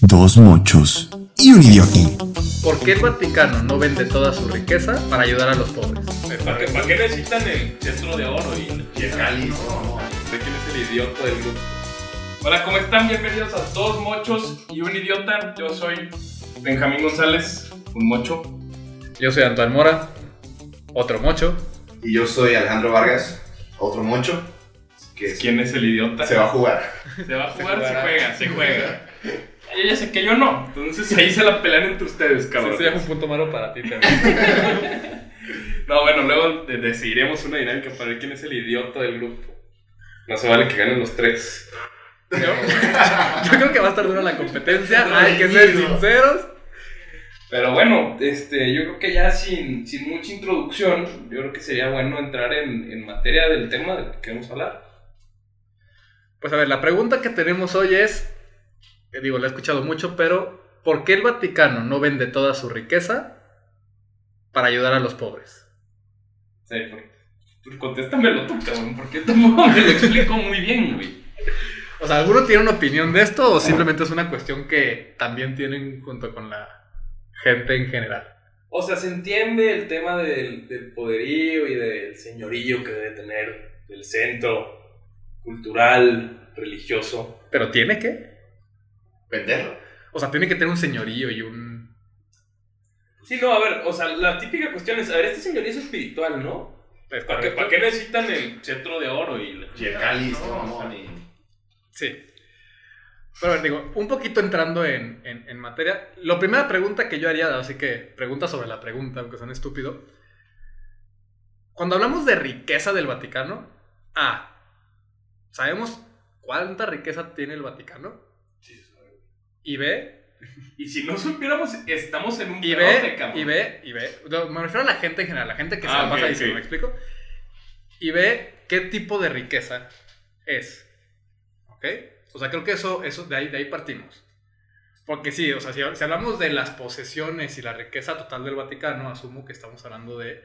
dos mochos y un idiota. ¿Por qué el Vaticano no vende toda su riqueza para ayudar a los pobres? ¿Para qué, para qué necesitan el cetro de oro y, y el cáliz? ¿De quién es el idiota del grupo? Hola, ¿cómo están? Bienvenidos a Dos Mochos y un Idiota. Yo soy Benjamín González, un mocho. Yo soy Antoine Mora, otro mocho. Y yo soy Alejandro Vargas, otro moncho, que ¿Quién es el idiota? se va a jugar. Se va a jugar, se, jugará. juega, se juega. Yo ya sé que yo no, entonces ahí se la pelean entre ustedes, cabrón. Ese es un punto malo para ti también. No, bueno, luego de- decidiremos una dinámica para ver quién es el idiota del grupo. No se vale que ganen los tres. Yo, yo creo que va a estar dura la competencia, hay que ser sinceros. Pero bueno, este, yo creo que ya sin, sin mucha introducción, yo creo que sería bueno entrar en, en materia del tema del que queremos hablar. Pues a ver, la pregunta que tenemos hoy es, digo, la he escuchado mucho, pero ¿por qué el Vaticano no vende toda su riqueza para ayudar a los pobres? Sí, porque- pues contéstamelo tú, cabrón, porque tampoco me lo explico muy bien, güey. O sea, ¿alguno tiene una opinión de esto o simplemente es una cuestión que también tienen junto con la gente en general? O sea, se entiende el tema del, del poderío y del señorío que debe tener el centro cultural, religioso. ¿Pero tiene que? Venderlo. O sea, tiene que tener un señorío y un... Sí, no, a ver, o sea, la típica cuestión es, a ver, este señorío es espiritual, ¿no? ¿Es ¿Para qué, correcto? para qué necesitan el cetro de oro y, la- Y el cáliz, No, no, o sea, y- Sí. Pero a ver, digo, un poquito entrando en, en- en materia, la primera pregunta que yo haría, así que pregunta sobre la pregunta, aunque suene estúpido. Cuando hablamos de riqueza del Vaticano, A, ¿sabemos cuánta riqueza tiene el Vaticano? Y B, Y si no supiéramos, estamos en un y pedote, B, cabrón. y B, y B. No, me refiero a la gente en general, la gente que se Ah, la pasa ok, diciendo, ok. ¿me explico? Y B, qué tipo de riqueza es. ¿Ok? O sea, creo que eso, eso de, ahí, de ahí partimos. Porque sí, o sea, si, si hablamos de las posesiones y la riqueza total del Vaticano, asumo que estamos hablando de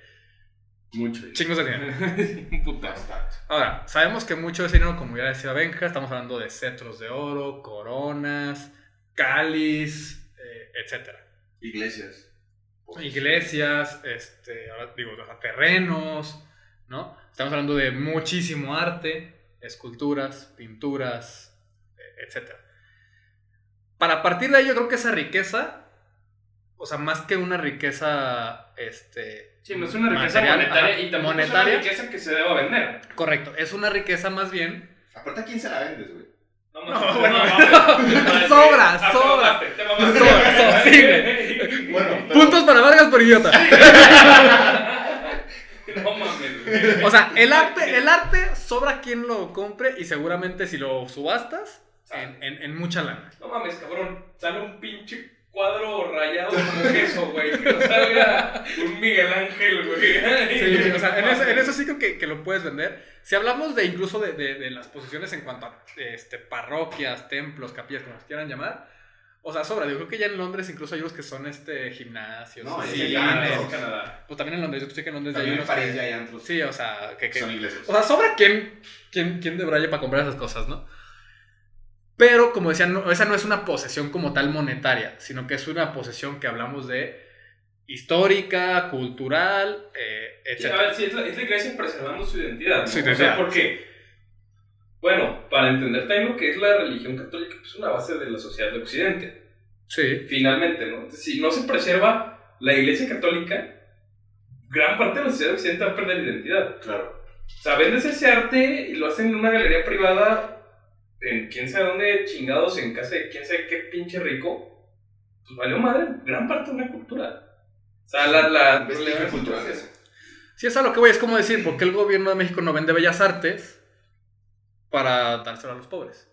Mucho. chingos de dinero. Ahora, sabemos que mucho de ese dinero, como ya decía Benja, estamos hablando de cetros de oro, coronas, cáliz, eh, etcétera. Iglesias. iglesias, este, ahora digo, o sea, terrenos, ¿no? Estamos hablando de muchísimo arte, esculturas, pinturas, eh, etcétera. Para partir de ahí, yo creo que esa riqueza, o sea, más que una riqueza, este, Sí, no es una riqueza material, monetaria ajá, y tampoco monetaria, es una riqueza que se deba vender. correcto, es una riqueza más bien Aparte, ¿a quién se la vendes, güey? No, bueno. Sobra, sobra. Sobra, Bueno, puntos para Vargas por idiota. No mames, güey. O sea, el arte, el arte sobra quien lo compre y seguramente si lo subastas, en, en- en mucha lana. No mames, cabrón. Sale un pinche cuadro rayado como queso, güey. Que no salga un Miguel Ángel, güey. Sí, o sea, en eso, en eso sí creo que, que lo puedes vender. Si hablamos de incluso de, de- de las posiciones en cuanto a este, parroquias, templos, capillas, como se quieran llamar, o sea, sobra. Yo creo que ya en Londres incluso hay unos que son este, gimnasios. No, sí, Sí, en Canadá. Pues también en Londres, yo sé que en Londres ya hay También en unos París que- ya hay antros. Sí, o sea, que... que- Son iglesias. o sea, sobra quién, quién, quién de braille para comprar esas cosas, ¿no? Pero, como decía, no- esa no es una posesión como tal monetaria, sino que es una posesión que hablamos de histórica, cultural, eh, Sí, a etc. ver, sí, es la, es la iglesia preservando su identidad. ¿no? Su O identidad. sea, porque, bueno, para entender también lo que es la religión católica, pues es una base de la sociedad de Occidente. Sí, Finalmente, ¿no? Entonces, si no se preserva la iglesia católica, gran parte de la sociedad de Occidente va a perder identidad. Claro. O sea, vendes ese arte y lo hacen en una galería privada en quién sabe dónde chingados, en casa de quién sabe qué pinche rico. Pues valió madre gran parte de una cultura. O sea, la... la cultural de eso. sí es a lo que voy, es como decir, ¿por qué el gobierno de México no vende bellas artes para dárselo a los pobres?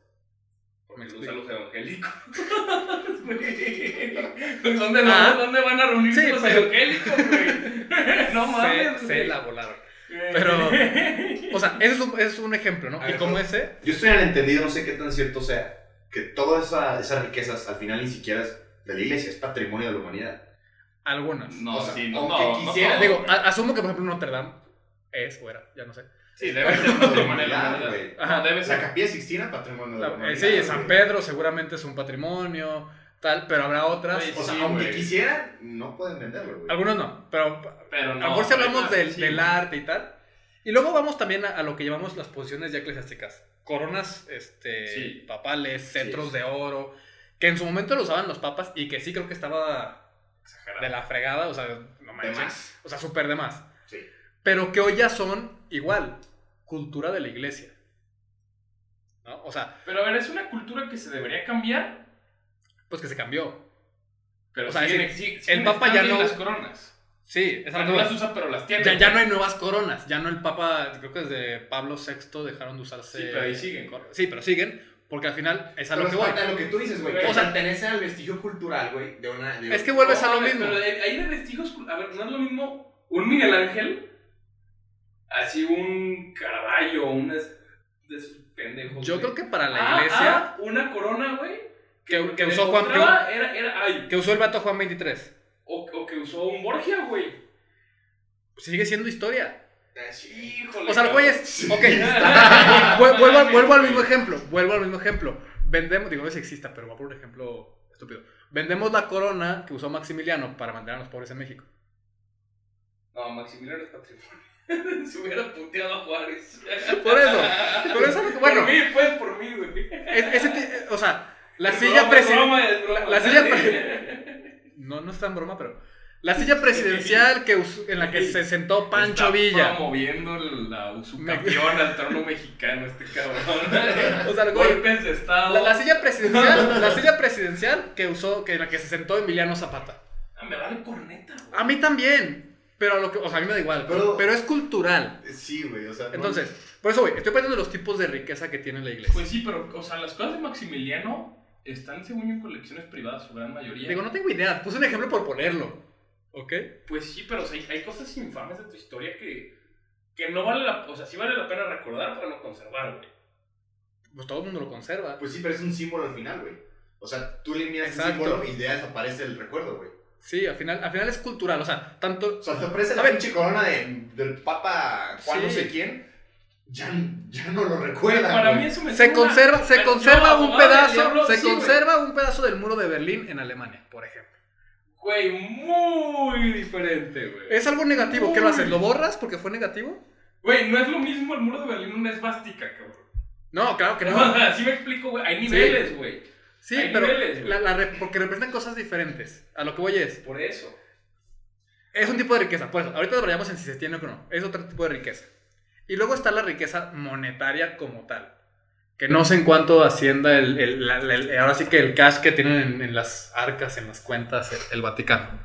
Porque ¿Me los explico? a los evangélicos. ¿Dónde, no- Ah. ¿Dónde van a reunirse Sí, los pues- evangélicos, güey? No mames. Se, se la volaron. Pero, o sea, ese es un, ese es un ejemplo, ¿no? A Y ver, como ese, Yo estoy en el entendido, no sé qué tan cierto sea, que todas esa- esas riquezas al final ni siquiera es de la iglesia, es patrimonio de la humanidad. algunas. No, O sea, sí, no, aunque no, quisiera- no, Digo, a- asumo que, por ejemplo, Notre Dame es o era, ya no sé. Sí, debe ser Patrimonio de la patrimonio de la humanidad. Ajá. Debe La ser. capilla Sixtina, patrimonio de la La- eh, humanidad. sí. San Pedro seguramente es un patrimonio. Tal, pero habrá otras. O sea, Sí, aunque quisieran, no pueden venderlo, güey. Algunos no, pero Pero a no. lo mejor si hablamos del, sí, del arte y tal. Y luego vamos también a, a lo que llamamos las posiciones ya eclesiásticas. Coronas este, Sí. papales, cetros Sí. de oro, que en su momento lo usaban los papas y que sí creo que estaba Exagerado. de la fregada, o sea, no De más. O sea, súper de más. Sí. Pero que hoy ya son igual, cultura de la iglesia. ¿No? O sea, Pero a ver, es una cultura que se debería cambiar, pues que se cambió. pero O sea, siguen, sí, sí- el Papa ya no- las coronas. Sí, es algo no las usa, pero las tiene. ya, ya no hay nuevas coronas, ya no el Papa, creo que desde Pablo VI dejaron de usarse. Sí, pero ahí siguen. Sí, pero siguen, porque al final es a Pero lo es que voy. lo que tú dices, güey. O sea- pertenece al vestigio cultural, güey, de una... de- Es que vuelves a lo No, mismo. Pero ahí de vestigios, a ver, no es lo mismo un Miguel Ángel, así un Caravaggio, un de esos pendejos. Yo güey. creo que para la Ah, iglesia, ah, una corona, güey. Que, usó Juan mostraba Era, era, ay, que usó el vato Juan 23, o, o que usó un Borgia, güey. sigue siendo historia. Híjole. O sea, lo que voy cabrón. es, ok, Vu- vuelvo, vuelvo al mismo ejemplo, vuelvo al mismo ejemplo. Vendemos, digo, no sé si exista, pero voy a poner un ejemplo estúpido. Vendemos la corona que usó Maximiliano para mantener a los pobres en México. No, Maximiliano es patrimonio. Se hubiera puteado a Juárez. Por eso, por eso, bueno, Por mí, pues, por mí, güey. es- ese o sea, la silla presidencial... la silla pre- No, no es tan broma, pero... La silla presidencial que usó- en la que se sentó Pancho Está Villa. promoviendo la subcampeón al trono mexicano, este cabrón. O sea, Golpes de estado. La, la silla presidencial, la silla presidencial que usó, que en la que se sentó Emiliano Zapata. Ah, me vale corneta, güey. A mí también, pero a lo que, o sea, a mí me da igual, pero, Pero- es cultural. Sí, güey, o sea... no- Entonces, por eso, güey, estoy pensando en los tipos de riqueza que tiene la iglesia. Pues sí, pero, o sea, las cosas de Maximiliano están, según yo, en colecciones privadas, su gran mayoría. Digo, no tengo idea, puse un ejemplo por ponerlo. ¿Ok? Pues sí, pero o sea, hay, hay cosas infames de tu historia que, que no vale la... O sea, sí vale la pena recordar para no conservar, güey. Pues todo el mundo lo conserva. Pues sí, pero es un símbolo al final, güey. O sea, tú eliminas ese Exacto. símbolo y ya desaparece el recuerdo, güey. Sí, al final, al final es cultural, o sea, tanto... O sea, te aparece la pinche corona de, del Papa Juan Sí. no sé quién, ya, ya no lo recuerda, Para güey. mí eso me Se conserva, se Yo, conserva un pedazo, diablo, se sí, güey. conserva un pedazo del muro de Berlín en Alemania, por ejemplo. Güey, muy diferente, güey. ¿Es algo negativo? ¿Qué lo haces? ¿Lo borras porque fue negativo? Güey, no es lo mismo el muro de Berlín una esvástica, cabrón. No, claro que no. Así me explico, güey. Hay niveles, güey. Sí, Hay pero niveles, güey. la- la re- porque representan cosas diferentes. A lo que voy es, Por eso. es un tipo de riqueza. Por eso, ahorita deberíamos en si se tiene o no. Es otro tipo de riqueza. Y luego está la riqueza monetaria como tal. Que no sé en cuánto ascienda el, el- la- la- el- ahora sí que el cash que tienen en, en las arcas, en las cuentas, el, el Vaticano.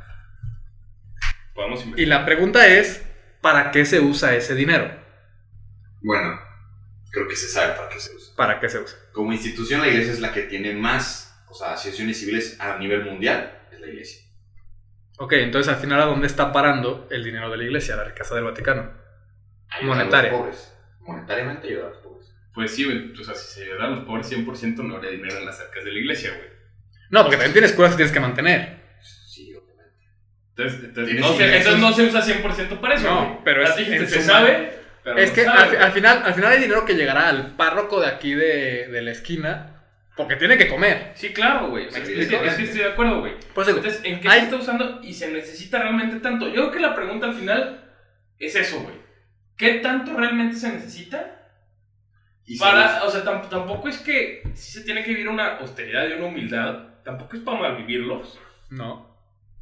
Podemos Y la pregunta es, ¿para qué se usa ese dinero? Bueno, creo que se sabe para qué se usa. ¿Para qué se usa? Como institución, la iglesia es la que tiene más, o sea, asociaciones civiles a nivel mundial, es la iglesia. Ok, entonces al final, ¿a dónde está parando el dinero de la iglesia, la riqueza del Vaticano? Monetaria. A los pobres. Monetariamente ayudar a los pobres. Pues sí, güey. O sea, si se ayudara a los pobres 100% no habría dinero en las arcas de la iglesia, güey. No, porque también tienes escuelas que tienes que mantener. Sí, obviamente. Entonces, entonces, no se, entonces no se usa 100% para eso, No, güey. pero es dijiste, en se suma. sabe, pero Es no que sabe, al, final, al final hay dinero que llegará al párroco de aquí de, de la esquina porque tiene que comer. Sí, claro, güey. Sí, Es, que- es que estoy de acuerdo, güey. Digo, Entonces, ¿en qué hay- se está usando y se necesita realmente tanto? Yo creo que la pregunta al final es eso, güey. ¿Qué tanto realmente se necesita? Y Para, o sea, tam- tampoco es que si se tiene que vivir una austeridad y una humildad, tampoco es para malvivirlos. No.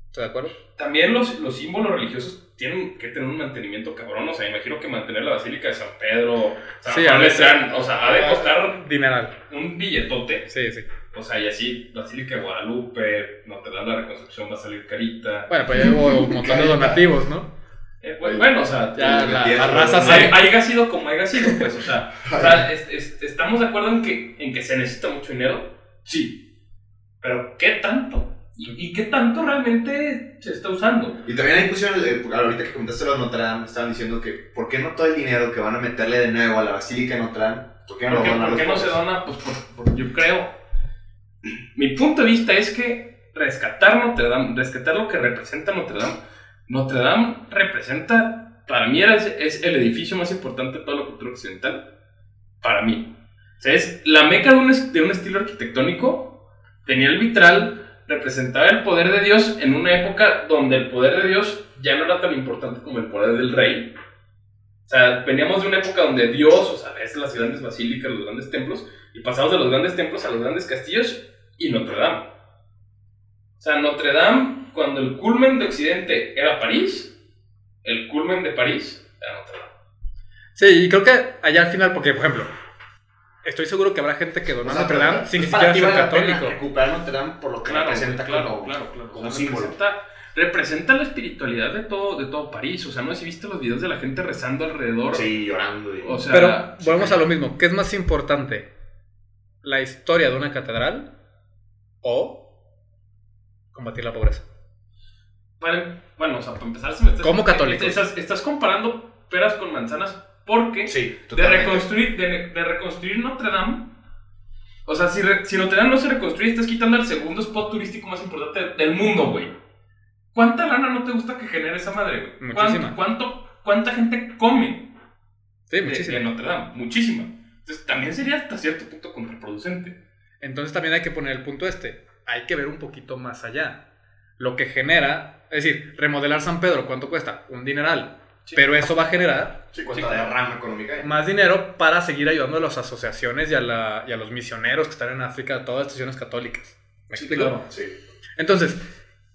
¿Estás de acuerdo? También los, los símbolos religiosos tienen que tener un mantenimiento cabrón. O sea, imagino que mantener la Basílica de San Pedro, San Sí, Juan de o sea, ha de costar Dineral. un billetote. Sí, sí. O sea, y así, Basílica de Guadalupe, Notre Dame la Reconstrucción va a salir carita. Bueno, pues ya hubo un montón de donativos, ¿no? Eh, pues, bueno, o sea, Ya Sí, la, la raza sabe. hay, haya sido como haya sido, pues, o sea, o sea, es- es- ¿estamos de acuerdo en que, en que se necesita mucho dinero? Sí. Pero, ¿qué tanto? ¿Y, y qué tanto realmente se está usando? Y también ahí pusieron, el- ahorita que comentaste lo de Notre Dame, estaban diciendo que ¿por qué no todo el dinero que van a meterle de nuevo a la Basílica de Notre Dame? ¿Por qué no ¿Por lo donan por los qué no se dona? Pues por, por- yo creo. Mi punto de vista es que rescatar Notre Dame, rescatar lo que representa Notre Dame, Notre Dame representa, para mí era, es el edificio más importante de toda la cultura occidental. Para mí. O sea, es la meca de un, de un estilo arquitectónico. Tenía el vitral, representaba el poder de Dios en una época donde el poder de Dios ya no era tan importante como el poder del rey. O sea, veníamos de una época donde Dios, o sea, ves las grandes basílicas, los grandes templos, y pasamos de los grandes templos a los grandes castillos y Notre Dame. O sea, Notre Dame, cuando el culmen de Occidente era París, el culmen de París era Notre Dame. Sí, y creo que allá al final, porque, por ejemplo, estoy seguro que habrá gente que donó O sea, Notre Dame sin es siquiera ser católico. Recuperar Notre Dame por lo que Claro, representa claro, como, claro, claro. como O sea, símbolo. Representa, representa la espiritualidad de todo, de todo París. O sea, no sé si viste los videos de la gente rezando alrededor. Sí, llorando. Y... O sea, Pero sí, volvemos sí. a lo mismo. ¿Qué es más importante? ¿La historia de una catedral o combatir la pobreza? Para- bueno, o sea, para empezar, si me estás, Como católicos. Estás, estás comparando peras con manzanas porque sí, de reconstruir, de, de reconstruir Notre Dame. O sea, si, re- si Notre Dame no se reconstruye, estás quitando el segundo spot turístico más importante del mundo, güey. ¿Cuánta lana no te gusta que genere esa madre, güey? Muchísima. ¿Cuánto, cuánto, ¿Cuánta gente come Sí, de, muchísimo. de Notre Dame? Muchísima. Entonces, también sería hasta cierto punto contraproducente. Entonces también hay que poner el punto este. Hay que ver un poquito más allá. Lo que genera, es decir, remodelar San Pedro, ¿cuánto cuesta? Un dineral. Sí. Pero eso va a generar Sí, económica más dinero para seguir ayudando a las asociaciones y a, la- y a los misioneros que están en África, todas las estaciones católicas. ¿Me Sí, explico? claro. Sí. Entonces,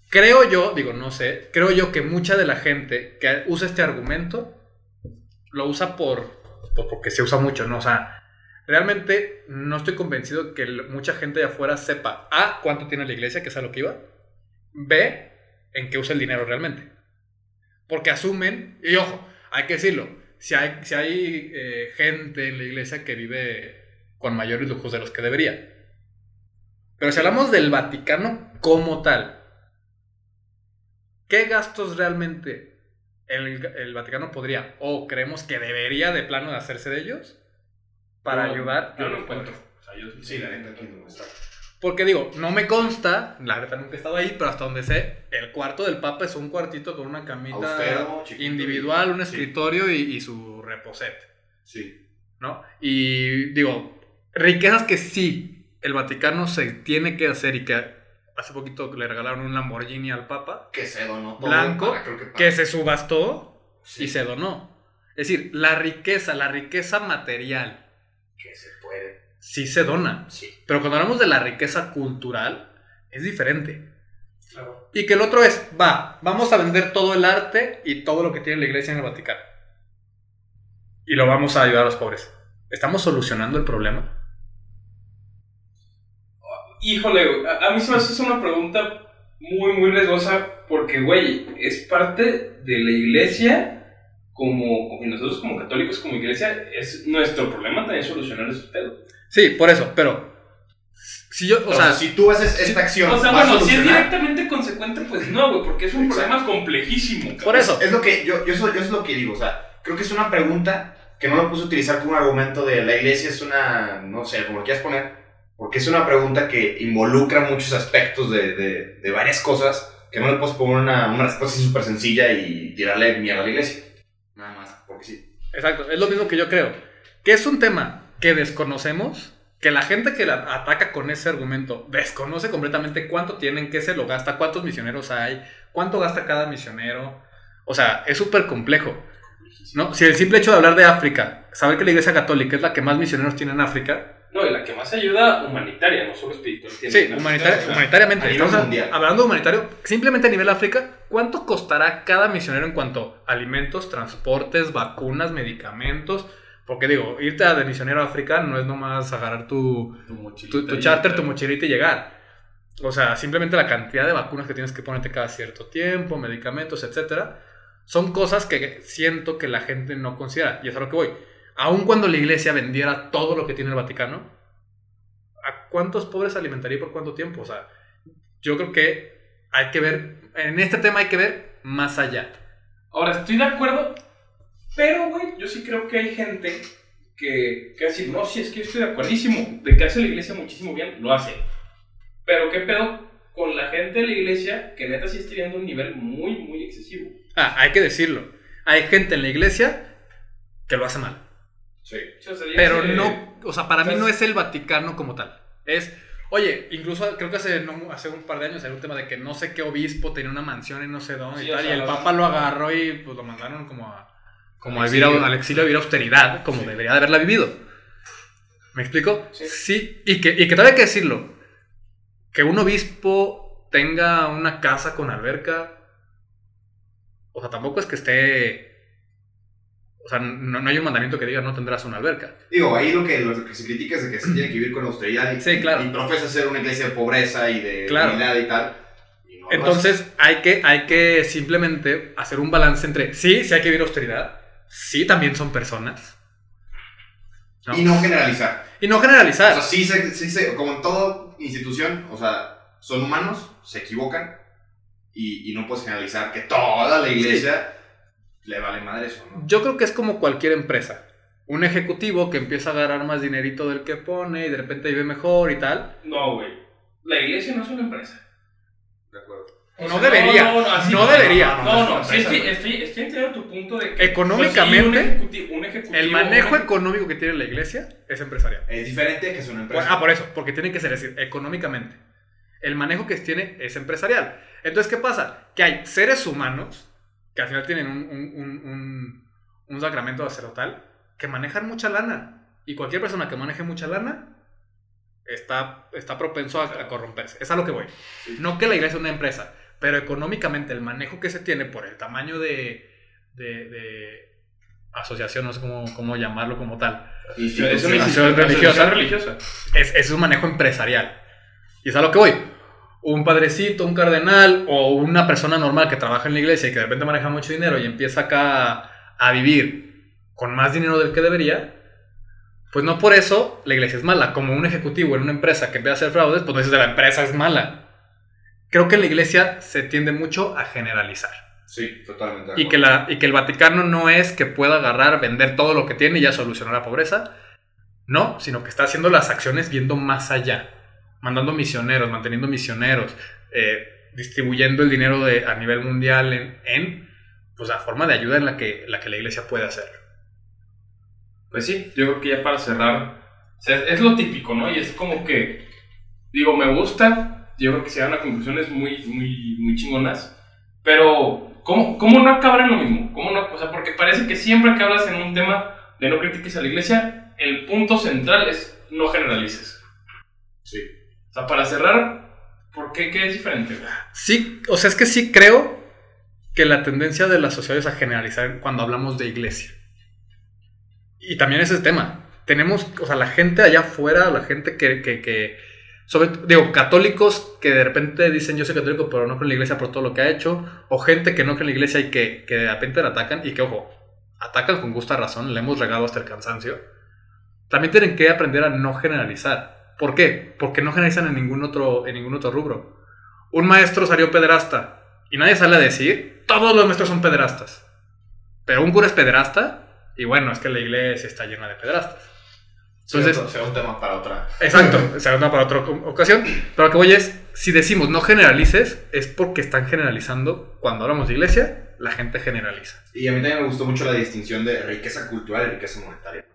creo yo, digo, no sé, creo yo que mucha de la gente que usa este argumento lo usa por, por- porque se usa mucho, ¿no? O sea, realmente no estoy convencido que mucha gente de afuera sepa A, cuánto tiene la iglesia, que es a lo que iba, B, en qué usa el dinero realmente. Porque asumen, y ojo, hay que decirlo, si hay, si hay eh, gente en la iglesia que vive con mayores lujos de los que debería. Pero si hablamos del Vaticano como tal, ¿qué gastos realmente el, el Vaticano podría o creemos que debería de plano de hacerse de ellos para Yo- ayudar? Yo a no encuentro. pobres? O sea, yo Sí, la neta aquí no está. Porque digo, no me consta, la neta nunca he estado ahí, pero hasta donde sé, el cuarto del Papa es un cuartito con una camita Austero, individual, un sí. escritorio y, y su reposet, Sí. ¿no? Y digo, riquezas que sí el Vaticano se tiene que hacer y que hace poquito le regalaron un Lamborghini al Papa, Que se donó todo. Blanco, para- que, para- que se subastó Sí, y se donó. Es decir, la riqueza, la riqueza material, Que se puede. Sí se dona. Sí. Pero cuando hablamos de la riqueza cultural, es diferente. Claro. Y que el otro es, va, vamos a vender todo el arte y todo lo que tiene la iglesia en el Vaticano. Y lo vamos a ayudar a los pobres. ¿Estamos solucionando el problema? Híjole, a, a mí se me hace una pregunta muy, muy riesgosa porque, güey, es parte de la iglesia como, nosotros como católicos, como iglesia, es nuestro problema también solucionar ese pedo. Sí, por eso, pero... Si yo, o O, sea, sea, si tú haces esta acción. O sea, ¿va a bueno, si es directamente consecuente, pues no, güey, porque es un Exacto. problema complejísimo. por eso. Es lo que yo, yo, eso, yo es lo que digo, o sea, creo que es una pregunta que no lo puse a utilizar como un argumento de la iglesia es una, no sé, como lo quieras poner, porque es una pregunta que involucra muchos aspectos de, de, de varias cosas que no le puedes poner una, una respuesta así súper sencilla y tirarle mierda a la iglesia. Exacto, es lo mismo que yo creo. Que es un tema que desconocemos, que la gente que la ataca con ese argumento desconoce completamente cuánto tienen, qué se lo gasta, cuántos misioneros hay, cuánto gasta cada misionero. O sea, es súper complejo. ¿no? Si el simple hecho de hablar de África, saber que la Iglesia Católica es la que más misioneros tiene en África, No, y la que más ayuda humanitaria, no solo espiritual. Sí, humanitaria- humanitariamente. a nivel Estamos mundial. hablando humanitario, simplemente a nivel África, ¿cuánto costará cada misionero en cuanto a alimentos, transportes, vacunas, medicamentos? Porque digo, irte a de misionero a África no es nomás agarrar tu, tu tu, tu charter, tu mochilita y llegar. O sea, simplemente la cantidad de vacunas que tienes que ponerte cada cierto tiempo, medicamentos, etcétera, son cosas que siento que la gente no considera. Y es a lo que voy. Aun cuando la iglesia vendiera todo lo que tiene el Vaticano, ¿a cuántos pobres alimentaría y por cuánto tiempo? O sea, yo creo que hay que ver, en este tema hay que ver más allá. Ahora, estoy de acuerdo, pero, güey, yo sí creo que hay gente que, que decir, no, sí, es que yo estoy de acuerdísimo, de que hace la iglesia muchísimo bien, lo hace. Pero, ¿qué pedo con la gente de la iglesia que neta sí está a un nivel muy, muy excesivo? Ah, hay que decirlo. Hay gente en la iglesia que lo hace mal. Sí. Pero no, o sea, para mí o sea, no es el Vaticano como tal. Es Oye, incluso creo que hace, no- hace un par de años era un tema de que no sé qué obispo tenía una mansión en no sé dónde Sí, y tal, sea, y el papa lo agarró y pues lo mandaron como a, como Al a vivir al exilio a vivir austeridad, como debería de haberla vivido. ¿Me explico? Sí. y que, y que todavía hay que decirlo, que un obispo tenga una casa con alberca, o sea, tampoco es que esté... O sea, no, no hay un mandamiento que diga no tendrás una alberca. Digo, ahí lo que, lo que se critica es de que se tiene que vivir con austeridad y, Sí, claro. y profesa ser una iglesia de pobreza y de Claro. humildad y tal. y no lo Entonces hay que, hay que simplemente hacer un balance entre, sí, sí hay que vivir austeridad, sí también son personas. ¿no? Y no generalizar. Y no O generalizar. sea, sí se, sí se- como en toda institución, o sea, son humanos, se equivocan y, y no puedes generalizar que toda la iglesia le vale madre eso, ¿no? Yo creo que es como cualquier empresa. Un ejecutivo que empieza a agarrar más dinerito del que pone y de repente vive mejor y tal. No, güey. La iglesia no es una empresa. De acuerdo. O No sea, debería. No, no, así No debería. No, no, no, sí, estoy, güey. estoy, estoy entendiendo tu punto de que. Económicamente, pues, sí, un, ejecuti- un ejecutivo. El manejo un económico que tiene la iglesia es empresarial. Es diferente que es una empresa. Ah, por eso, porque tiene que ser así, económicamente. El manejo que tiene es empresarial. Entonces, ¿qué pasa? Que hay seres humanos que al final tienen un, un, un, un- sacramento sacerdotal que manejan mucha lana. Y cualquier persona que maneje mucha lana está, está propenso a, a corromperse. Es a lo que voy. No que la iglesia es una empresa, pero económicamente el manejo que se tiene por el tamaño de, de, de asociación, no sé cómo, cómo llamarlo como tal, Es una religiosa. es, es un manejo empresarial. Y es a lo que voy. Un padrecito, un cardenal o una persona normal que trabaja en la iglesia y que de repente maneja mucho dinero y empieza acá a, a vivir con más dinero del que debería, pues no por eso la iglesia es mala. Como un ejecutivo en una empresa que empieza a hacer fraudes, pues no dices de la empresa es mala. Creo que en la iglesia se tiende mucho a generalizar. Sí, totalmente. Y que, la, y que el Vaticano no es que pueda agarrar, vender todo lo que tiene y ya solucionar la pobreza. No, sino que está haciendo las acciones viendo más allá. Mandando misioneros, manteniendo misioneros, eh, distribuyendo el dinero de, a nivel mundial en, en pues, la forma de ayuda en la que la, que la iglesia puede hacer. Pues sí, yo creo que ya para cerrar, o sea, es lo típico, ¿no? Y es como que, digo, me gusta, yo creo que se dan a conclusiones muy, muy, muy chingonas, pero ¿cómo, ¿cómo no acabar en lo mismo? ¿Cómo no? O sea, porque parece que siempre que hablas en un tema de no critiques a la iglesia, el punto central es no generalices. Sí. O sea, para cerrar, ¿por qué? ¿Qué es diferente? Sí, o sea, es que sí creo que la tendencia de la sociedad es a generalizar cuando hablamos de iglesia. Y también ese tema. Tenemos, o sea, la gente allá afuera, la gente que, que, que sobre, digo, católicos que de repente dicen yo soy católico pero no creo en la iglesia por todo lo que ha hecho, o gente que no cree en la iglesia y que, que de repente la atacan y que, ojo, atacan con justa razón, le hemos regado hasta el cansancio. También tienen que aprender a no generalizar. ¿Por qué? Porque no generalizan en ningún otro, en ningún otro rubro. Un maestro salió pederasta y nadie sale a decir, todos los maestros son pederastas. Pero un cura es pederasta y bueno, es que la iglesia está llena de pederastas. Entonces, Será- será un tema para otra. Exacto, será una para otra oc- ocasión. Pero lo que voy es, si decimos no generalices, es porque están generalizando. Cuando hablamos de iglesia, la gente generaliza. Y a mí también me gustó mucho la distinción de riqueza cultural y riqueza monetaria.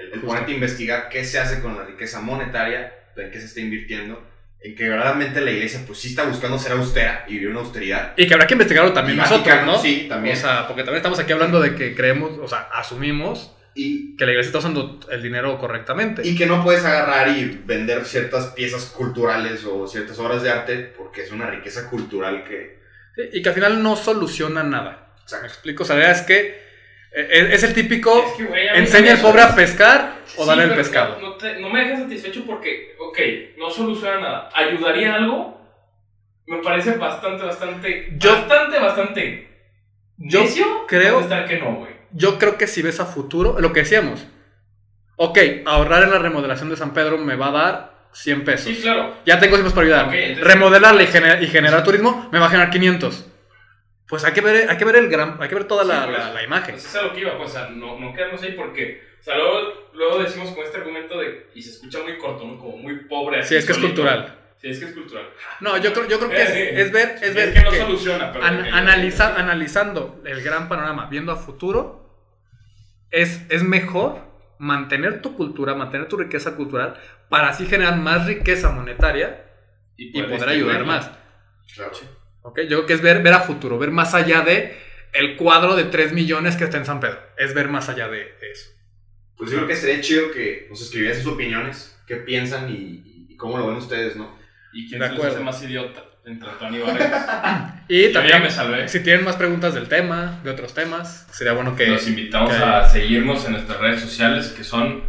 El, el ponerte a investigar qué se hace con la riqueza monetaria, en qué se está invirtiendo, en que verdaderamente la iglesia pues sí está buscando ser austera y vivir una austeridad. Y que habrá que investigarlo también Y nosotros, ¿no? Sí, también. O sea, porque también estamos aquí hablando de que creemos, o sea, asumimos y, que la iglesia está usando el dinero correctamente. y que no puedes agarrar y vender ciertas piezas culturales o ciertas obras de arte porque es una riqueza cultural que... Sí, y que al final no soluciona nada. ¿Me Exacto. explico? O sea, la verdad es que es, es el típico, Es que, enseña al pobre a pescar o Sí, el pescado. No, no te- no me deja satisfecho porque, ok, no soluciona nada. ¿Ayudaría algo? Me parece bastante, bastante, Yo- bastante, bastante Yo necio creo- que no, güey. Yo creo que si ves a futuro, lo que decíamos, ok, ahorrar en la remodelación de San Pedro me va a dar 100 pesos. Sí, claro. Ya tengo 100 pesos para ayudar. Ok, entonces- Remodelarla y, gener- y generar turismo me va a generar 500. Pues hay que ver, hay que ver el gran, hay que ver toda la, Sí, pues. la- la imagen. Pues eso es a lo que iba, pues, o sea, no, no quedarnos ahí porque, o sea, luego, luego decimos con este argumento de, y se escucha muy corto, ¿no? Como muy pobre. así Sí, es que es cultural. Sí, es que es cultural. No, yo creo, yo creo que es, es ver, es ver que no que soluciona, pero... an- analiza- analizando el gran panorama, viendo a futuro, es, es mejor mantener tu cultura, mantener tu riqueza cultural, para así generar más riqueza monetaria y poder ayudar más. Claro. ¿Ok? Yo creo que es ver, ver a futuro, ver más allá de el cuadro de 3 millones que está en San Pedro. Es ver más allá de, de eso. Pues yo creo que sería chido que nos escribieran sus opiniones, qué piensan y, y cómo lo ven ustedes, ¿no? ¿Y quién De se les acuerdo. hace más idiota? Entre Antonio y Vargas. Y Yo también, me salvé. si tienen más preguntas del tema, de otros temas, sería bueno que... Los invitamos que- a seguirnos en nuestras redes sociales que son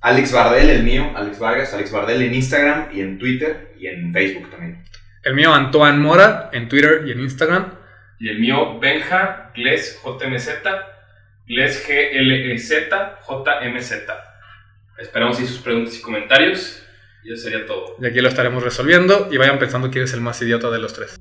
Alex Bardel, el mío, Alex Vargas, Alex Bardel en Instagram y en Twitter y en Facebook también. El mío, Antoine Mora, en Twitter y en Instagram. y el mío Benja Gles JMZ, Gles GLEZ JMZ. Esperamos y sus preguntas y comentarios. Y eso sería todo. Y aquí lo estaremos resolviendo. Y vayan pensando quién es el más idiota de los tres.